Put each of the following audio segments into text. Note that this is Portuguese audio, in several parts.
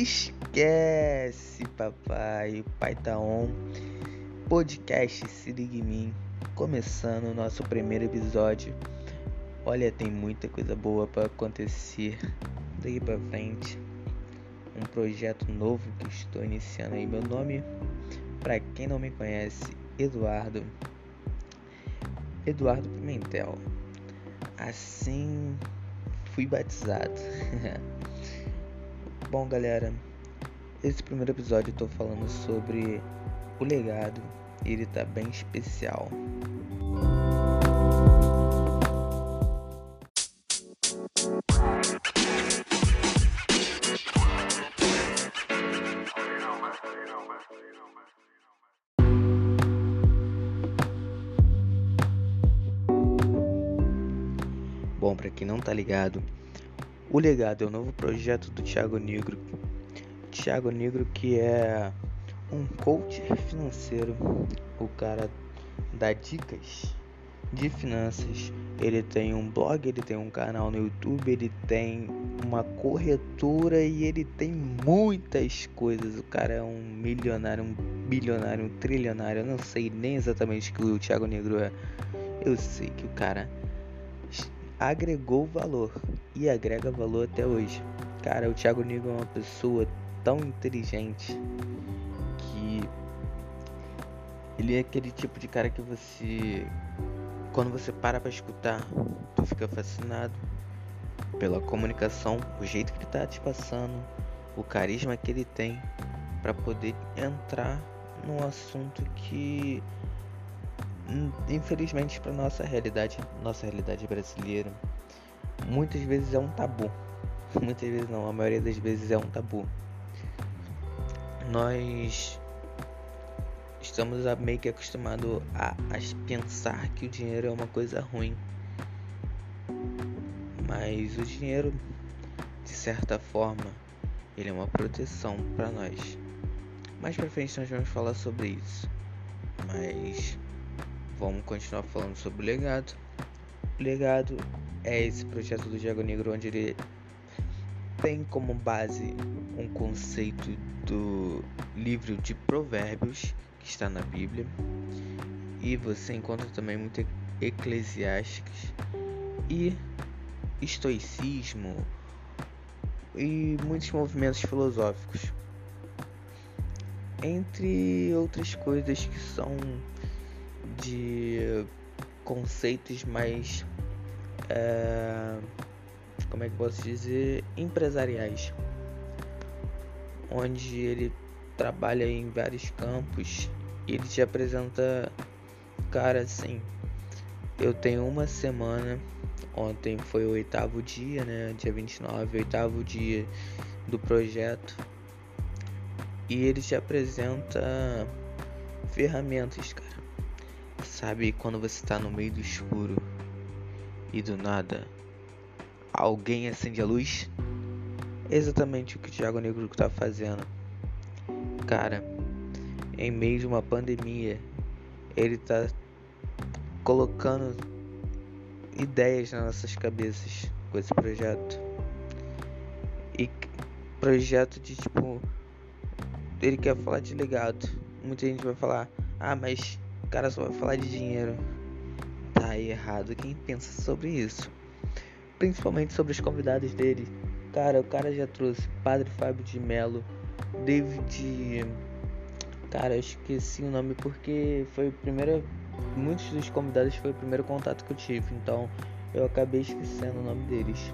Esquece, papai. O pai tá on. Podcast Se Liga em Mim. Começando o nosso primeiro episódio. Olha, tem muita coisa boa para acontecer daqui para frente. Um projeto novo que estou iniciando aí. Meu nome, para quem não me conhece, Eduardo. Eduardo Pimentel. Assim fui batizado. Bom, galera, esse primeiro episódio eu tô falando sobre o legado e ele tá bem especial. Bom, para quem não tá ligado, o Legado é o novo projeto do Thiago Negro. Thiago Negro que é um coach financeiro, o cara dá dicas de finanças. Ele tem um blog, ele tem um canal no YouTube, ele tem uma corretora e ele tem muitas coisas. O cara é um milionário, um bilionário, um trilionário. Eu não sei nem exatamente o que o Thiago Negro é. Eu sei que o cara agregou valor e agrega valor até hoje. Cara, o Thiago Negro é uma pessoa tão inteligente que ele é aquele tipo de cara que você quando você para para escutar, tu fica fascinado pela comunicação, o jeito que ele tá te passando, o carisma que ele tem para poder entrar num assunto que infelizmente para nossa realidade, nossa realidade brasileira, muitas vezes é um tabu. Muitas vezes não, a maioria das vezes é um tabu. Nós estamos meio que acostumados a, a pensar que o dinheiro é uma coisa ruim. Mas o dinheiro, de certa forma, ele é uma proteção para nós. Mais pra frente nós vamos falar sobre isso. Mas vamos continuar falando sobre o legado. O legado é esse projeto do Diago Negro onde ele tem como base um conceito do livro de Provérbios que está na Bíblia e você encontra também muito eclesiásticos e estoicismo e muitos movimentos filosóficos entre outras coisas que são de conceitos mais é, como é que posso dizer? Empresariais. Onde ele trabalha em vários campos e ele te apresenta cara assim eu tenho uma semana ontem foi o oitavo dia né dia 29 oitavo dia do projeto e ele te apresenta ferramentas cara Sabe quando você está no meio do escuro e do nada alguém acende a luz? exatamente o que o Thiago Negro está fazendo. Cara, em meio de uma pandemia, ele está colocando ideias nas nossas cabeças com esse projeto. E projeto de tipo. Ele quer falar de legado. Muita gente vai falar, ah, mas o cara só vai falar de dinheiro. Tá errado quem pensa sobre isso. Principalmente sobre os convidados dele. Cara, o cara já trouxe Padre Fábio de Mello, David. Cara, eu esqueci o nome porque foi o primeiro. Muitos dos convidados foi o primeiro contato que eu tive, então eu acabei esquecendo o nome deles.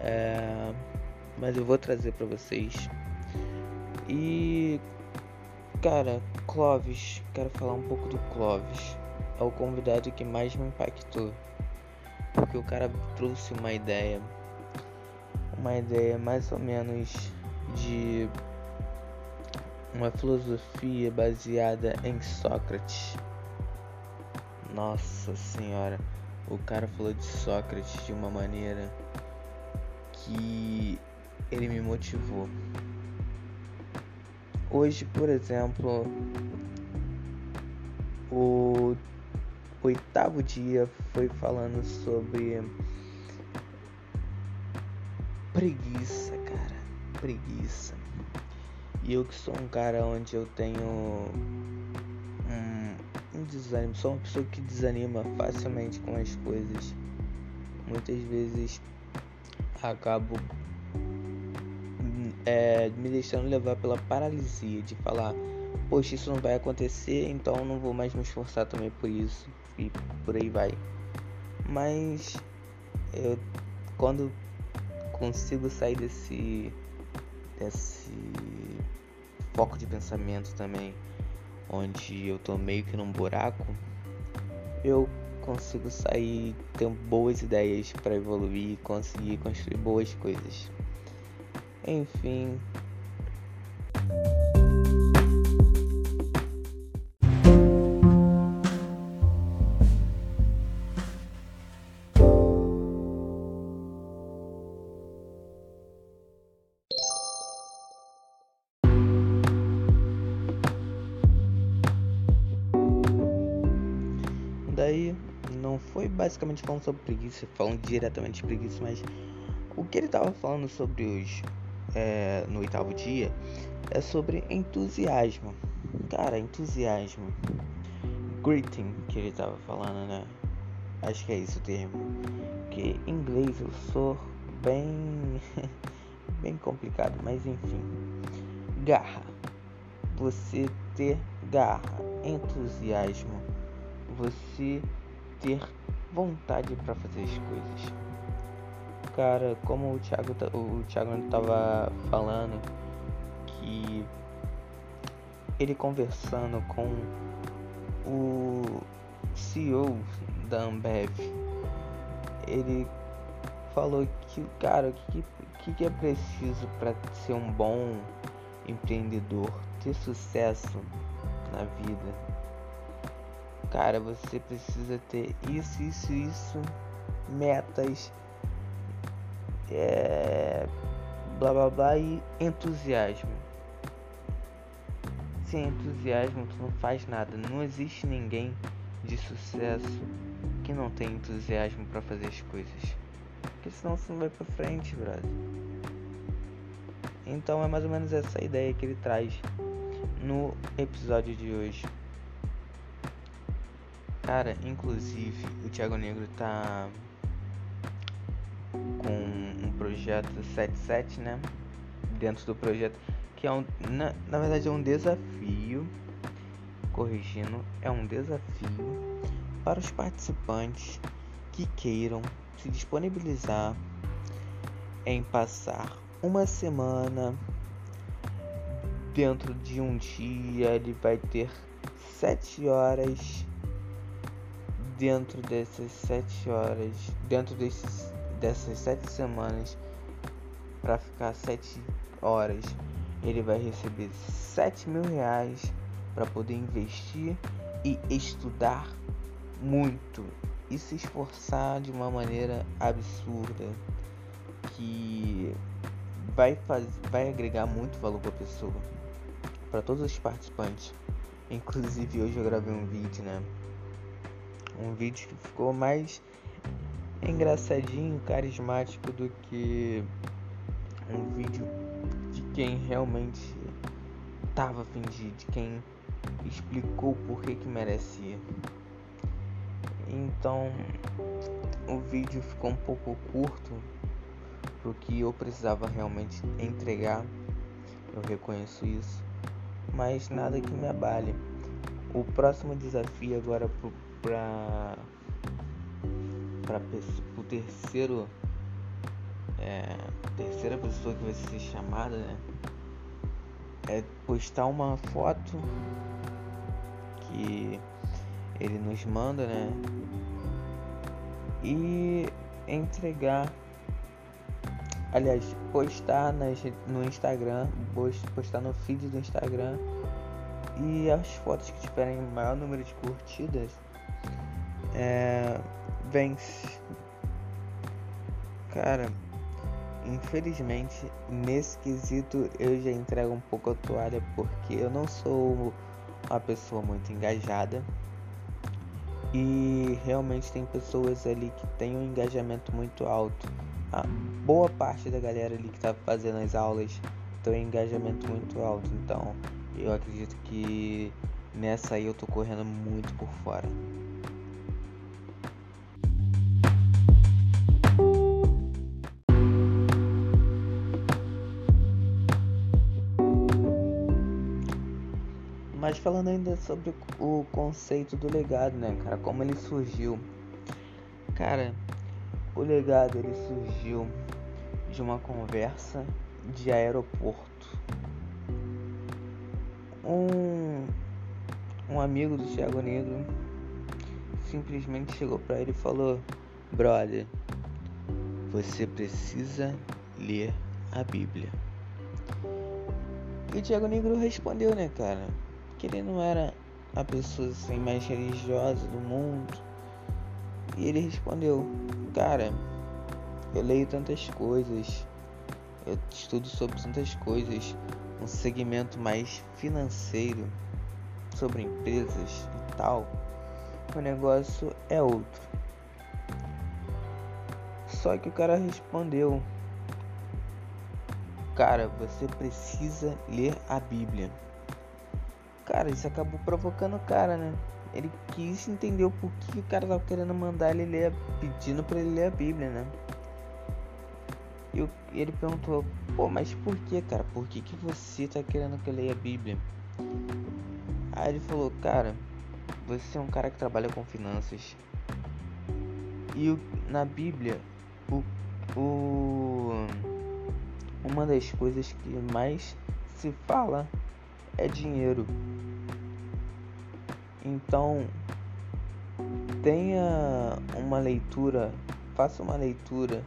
É... Mas eu vou trazer para vocês. E Cara, Clovis, quero falar um pouco do Clovis. É o convidado que mais me impactou. Porque o cara trouxe uma ideia. Uma ideia mais ou menos de uma filosofia baseada em Sócrates. Nossa senhora, o cara falou de Sócrates de uma maneira que ele me motivou. Hoje, por exemplo, o oitavo dia foi falando sobre preguiça, cara. preguiça. E eu que sou um cara onde eu tenho um, um desânimo, sou uma pessoa que desanima facilmente com as coisas. Muitas vezes acabo é, me deixando levar pela paralisia de falar, poxa, isso não vai acontecer, então não vou mais me esforçar também por isso e por aí vai. Mas eu quando consigo sair desse desse foco de pensamento também, onde eu tô meio que num buraco, eu consigo sair, ter boas ideias para evoluir conseguir construir boas coisas. Enfim. Daí não foi basicamente falando sobre preguiça, falando diretamente de preguiça, mas o que ele tava falando sobre os é, no oitavo dia é sobre entusiasmo. Cara, entusiasmo. Greeting que ele tava falando, né? Acho que é isso o termo. Que em inglês eu sou bem. bem complicado, mas enfim. Garra. Você ter garra, entusiasmo. Você ter vontade para fazer as coisas cara, como o Thiago, o Thiago tava falando, que ele conversando com o CEO da Ambev, ele falou que, cara, o que, que, que é preciso para ser um bom empreendedor, ter sucesso na vida? Cara, você precisa ter isso, isso, isso, metas é, blá blá blá e entusiasmo. Sem entusiasmo tu não faz nada. Não existe ninguém de sucesso que não tem entusiasmo para fazer as coisas. Porque senão você não vai pra frente, brother. Então é mais ou menos essa ideia que ele traz no episódio de hoje. Cara, inclusive o Thiago Negro tá com um projeto 77, né? Dentro do projeto, que é um, na, na verdade é um desafio, corrigindo, é um desafio para os participantes que queiram se disponibilizar em passar uma semana dentro de um dia ele vai ter sete horas dentro dessas sete horas dentro desses dessas sete semanas para ficar sete horas, ele vai receber sete mil reais para poder investir e estudar muito e se esforçar de uma maneira absurda que vai fazer, vai agregar muito valor para a pessoa, para todos os participantes. Inclusive hoje eu gravei um vídeo, né? Um vídeo que ficou mais engraçadinho, carismático do que um vídeo de quem realmente tava afim de, de quem explicou por que que merecia. Então o vídeo ficou um pouco curto pro que eu precisava realmente entregar. Eu reconheço isso, mas nada que me abale. O próximo desafio agora para para o terceiro é, terceira pessoa que vai ser chamada né, é postar uma foto que ele nos manda né e entregar. Aliás postar nas, no Instagram postar no feed do Instagram e as fotos que tiverem maior número de curtidas é, vence. Cara, infelizmente nesse quesito eu já entrego um pouco a toalha porque eu não sou uma pessoa muito engajada. E realmente tem pessoas ali que têm um engajamento muito alto. a boa parte da galera ali que tá fazendo as aulas tem um engajamento muito alto. Então eu acredito que nessa aí eu tô correndo muito por fora. Mas falando ainda sobre o conceito do legado, né, cara? Como ele surgiu. Cara, o legado ele surgiu de uma conversa de aeroporto. Um, um amigo do Thiago Negro simplesmente chegou para ele e falou: Brother, você precisa ler a Bíblia. E o Thiago Negro respondeu, né, cara? Que ele não era a pessoa assim, mais religiosa do mundo. E ele respondeu: Cara, eu leio tantas coisas, eu estudo sobre tantas coisas, um segmento mais financeiro, sobre empresas e tal. O negócio é outro. Só que o cara respondeu: Cara, você precisa ler a Bíblia. Cara, isso acabou provocando o cara, né? Ele quis entender o porquê o cara tava querendo mandar ele ler, pedindo para ele ler a Bíblia, né? E ele perguntou, pô, mas por que, cara? Por que, que você tá querendo que eu leia a Bíblia? Aí ele falou, cara, você é um cara que trabalha com finanças. E na Bíblia, o, o, uma das coisas que mais se fala é dinheiro. Então, tenha uma leitura, faça uma leitura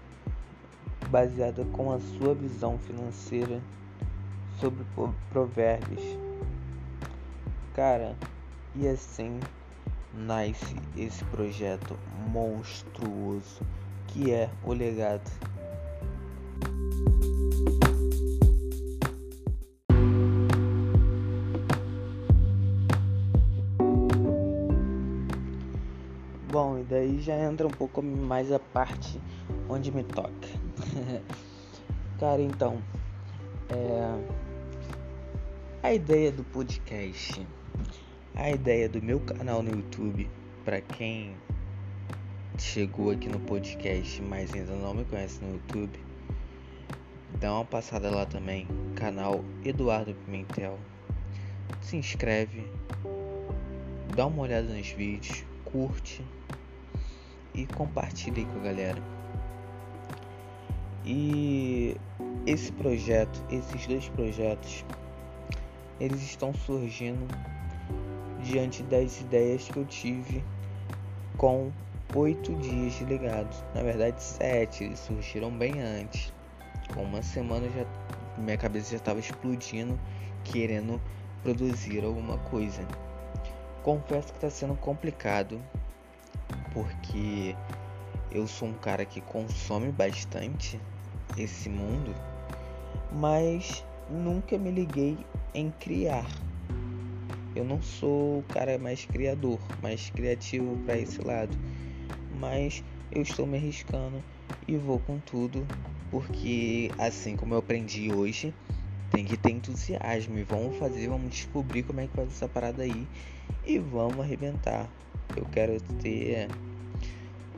baseada com a sua visão financeira sobre provérbios. Cara, e assim nasce esse projeto monstruoso que é o legado. Já entra um pouco mais a parte onde me toca. Cara, então, é... a ideia do podcast, a ideia do meu canal no YouTube, para quem chegou aqui no podcast, mas ainda não me conhece no YouTube, dá uma passada lá também, canal Eduardo Pimentel. Se inscreve, dá uma olhada nos vídeos, curte e compartilhe com a galera. E esse projeto, esses dois projetos, eles estão surgindo diante das ideias que eu tive com oito dias de legado. Na verdade, sete, eles surgiram bem antes. Com uma semana já minha cabeça já estava explodindo, querendo produzir alguma coisa. Confesso que está sendo complicado, porque eu sou um cara que consome bastante esse mundo, mas nunca me liguei em criar. Eu não sou o cara mais criador, mais criativo para esse lado, mas eu estou me arriscando e vou com tudo, porque assim como eu aprendi hoje, tem que ter entusiasmo e vamos fazer, vamos descobrir como é que faz essa parada aí e vamos arrebentar. Eu quero ter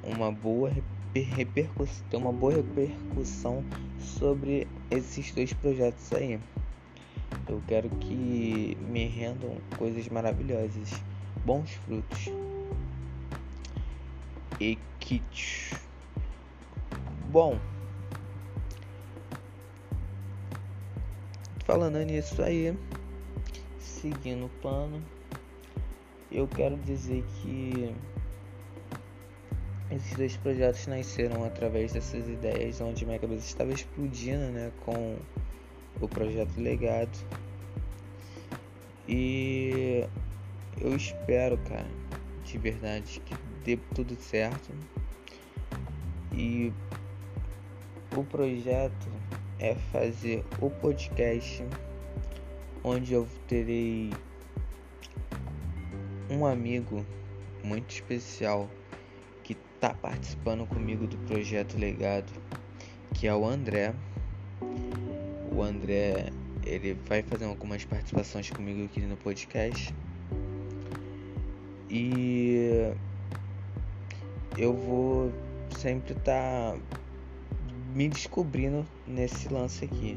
uma boa repercussão, ter uma boa repercussão sobre esses dois projetos aí. Eu quero que me rendam coisas maravilhosas, bons frutos. E kits. Bom, falando nisso aí, seguindo o plano, eu quero dizer que esses dois projetos nasceram através dessas ideias, onde minha cabeça estava explodindo, né, com o projeto Legado. E eu espero, cara, de verdade, que dê tudo certo. E o projeto é fazer o podcast onde eu terei um amigo muito especial está participando comigo do projeto Legado que é o André. O André, ele vai fazer algumas participações comigo aqui no podcast. E eu vou sempre estar tá me descobrindo nesse lance aqui,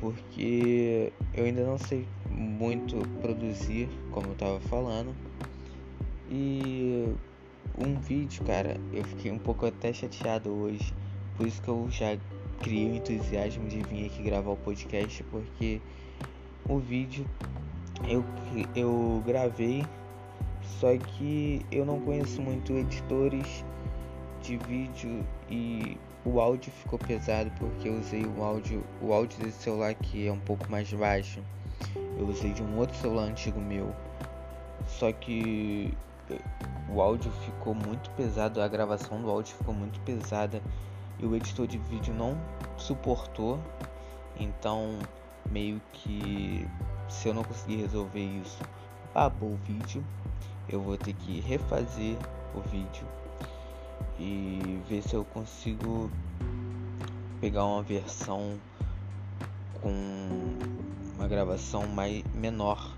porque eu ainda não sei muito produzir, como eu tava falando. E um vídeo, cara, eu fiquei um pouco até chateado hoje, por isso que eu já criei o entusiasmo de vir aqui gravar o podcast, porque o vídeo eu, eu gravei, só que eu não conheço muito editores de vídeo e o áudio ficou pesado porque eu usei o áudio, o áudio desse celular que é um pouco mais baixo. Eu usei de um outro celular antigo meu. Só que o áudio ficou muito pesado, a gravação do áudio ficou muito pesada e o editor de vídeo não suportou. Então, meio que se eu não conseguir resolver isso, acabou o vídeo. Eu vou ter que refazer o vídeo e ver se eu consigo pegar uma versão com uma gravação mais menor,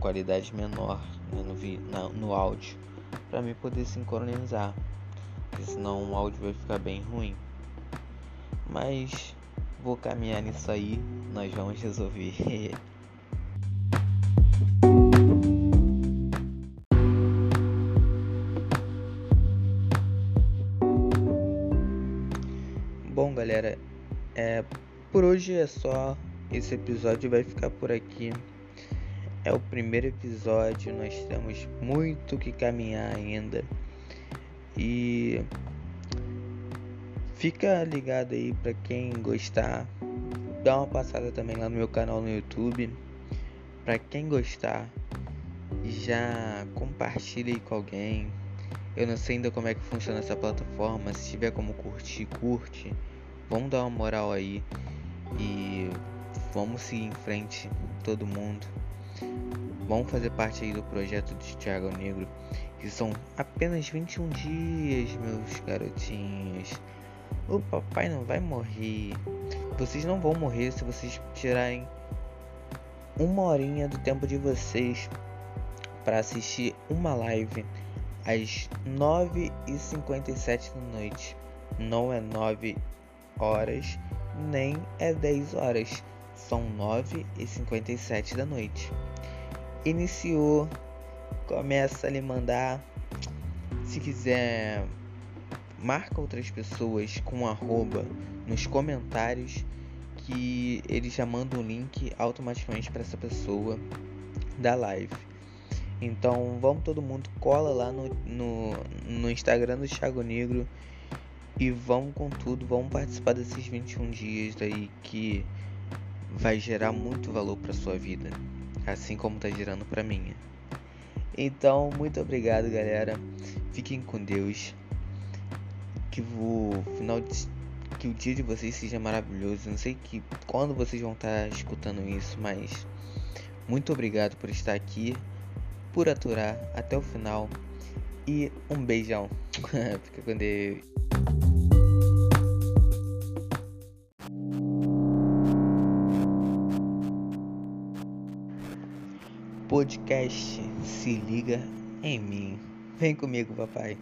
qualidade menor né, no, na, no áudio, para mim poder sincronizar, porque senão o áudio vai ficar bem ruim. Mas vou caminhar nisso aí, nós vamos resolver. Bom, galera, é, por hoje é só. Esse episódio vai ficar por aqui. É o primeiro episódio, nós temos muito que caminhar ainda. E fica ligado aí para quem gostar. Dá uma passada também lá no meu canal no YouTube. Para quem gostar, já compartilhe com alguém. Eu não sei ainda como é que funciona essa plataforma. Se tiver como curtir, curte. Vamos dar uma moral aí e vamos seguir em frente, todo mundo. Vamos fazer parte aí do projeto de Thiago Negro, que são apenas 21 dias, meus garotinhos. O papai não vai morrer. Vocês não vão morrer se vocês tirarem uma horinha do tempo de vocês para assistir uma live às 9h57 da noite. Não é 9 horas, nem é 10 horas, são 9 e 57 da noite. Iniciou, começa a lhe mandar. Se quiser, marca outras pessoas com arroba nos comentários que ele já manda um link automaticamente para essa pessoa da live. Então vamos todo mundo, cola lá no, no, no Instagram do Thiago Negro e vamos com tudo, vamos participar desses 21 dias aí que vai gerar muito valor para sua vida, assim como tá gerando para minha. Então, muito obrigado, galera. Fiquem com Deus. Que o final de, que o dia de vocês seja maravilhoso. Não sei que quando vocês vão estar tá escutando isso, mas muito obrigado por estar aqui, por aturar até o final e um beijão. Fica com Deus. Podcast Se Liga em Mim. Vem comigo, papai.